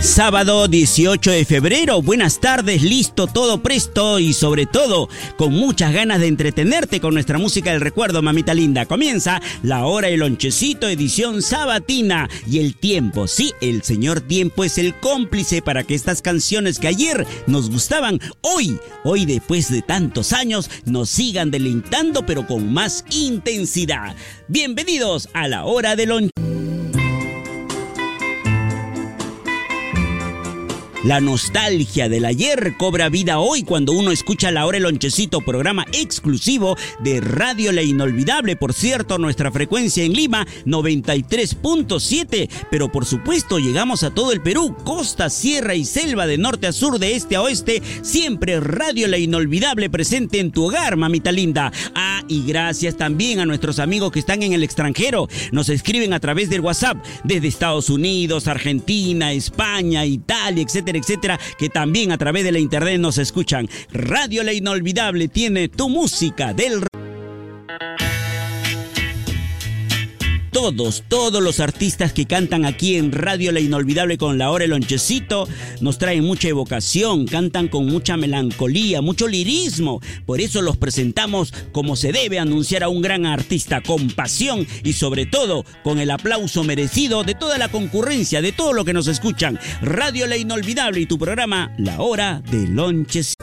Sábado 18 de febrero, buenas tardes, listo, todo presto y sobre todo con muchas ganas de entretenerte con nuestra música del recuerdo, mamita linda. Comienza la hora del lonchecito, edición sabatina y el tiempo. Sí, el señor tiempo es el cómplice para que estas canciones que ayer nos gustaban, hoy, hoy después de tantos años, nos sigan deleitando pero con más intensidad. Bienvenidos a la hora del lonchecito. La nostalgia del ayer cobra vida hoy cuando uno escucha La Hora el Lonchecito, programa exclusivo de Radio La Inolvidable. Por cierto, nuestra frecuencia en Lima, 93.7. Pero por supuesto, llegamos a todo el Perú, costa, sierra y selva, de norte a sur, de este a oeste. Siempre Radio La Inolvidable presente en tu hogar, mamita linda. Ah, y gracias también a nuestros amigos que están en el extranjero. Nos escriben a través del WhatsApp desde Estados Unidos, Argentina, España, Italia, etcétera que también a través de la internet nos escuchan. Radio La Inolvidable tiene tu música del todos, todos los artistas que cantan aquí en Radio La Inolvidable con la hora el lonchecito nos traen mucha evocación, cantan con mucha melancolía, mucho lirismo. Por eso los presentamos como se debe anunciar a un gran artista, con pasión y sobre todo con el aplauso merecido de toda la concurrencia, de todo lo que nos escuchan. Radio La Inolvidable y tu programa La Hora del Lonchecito.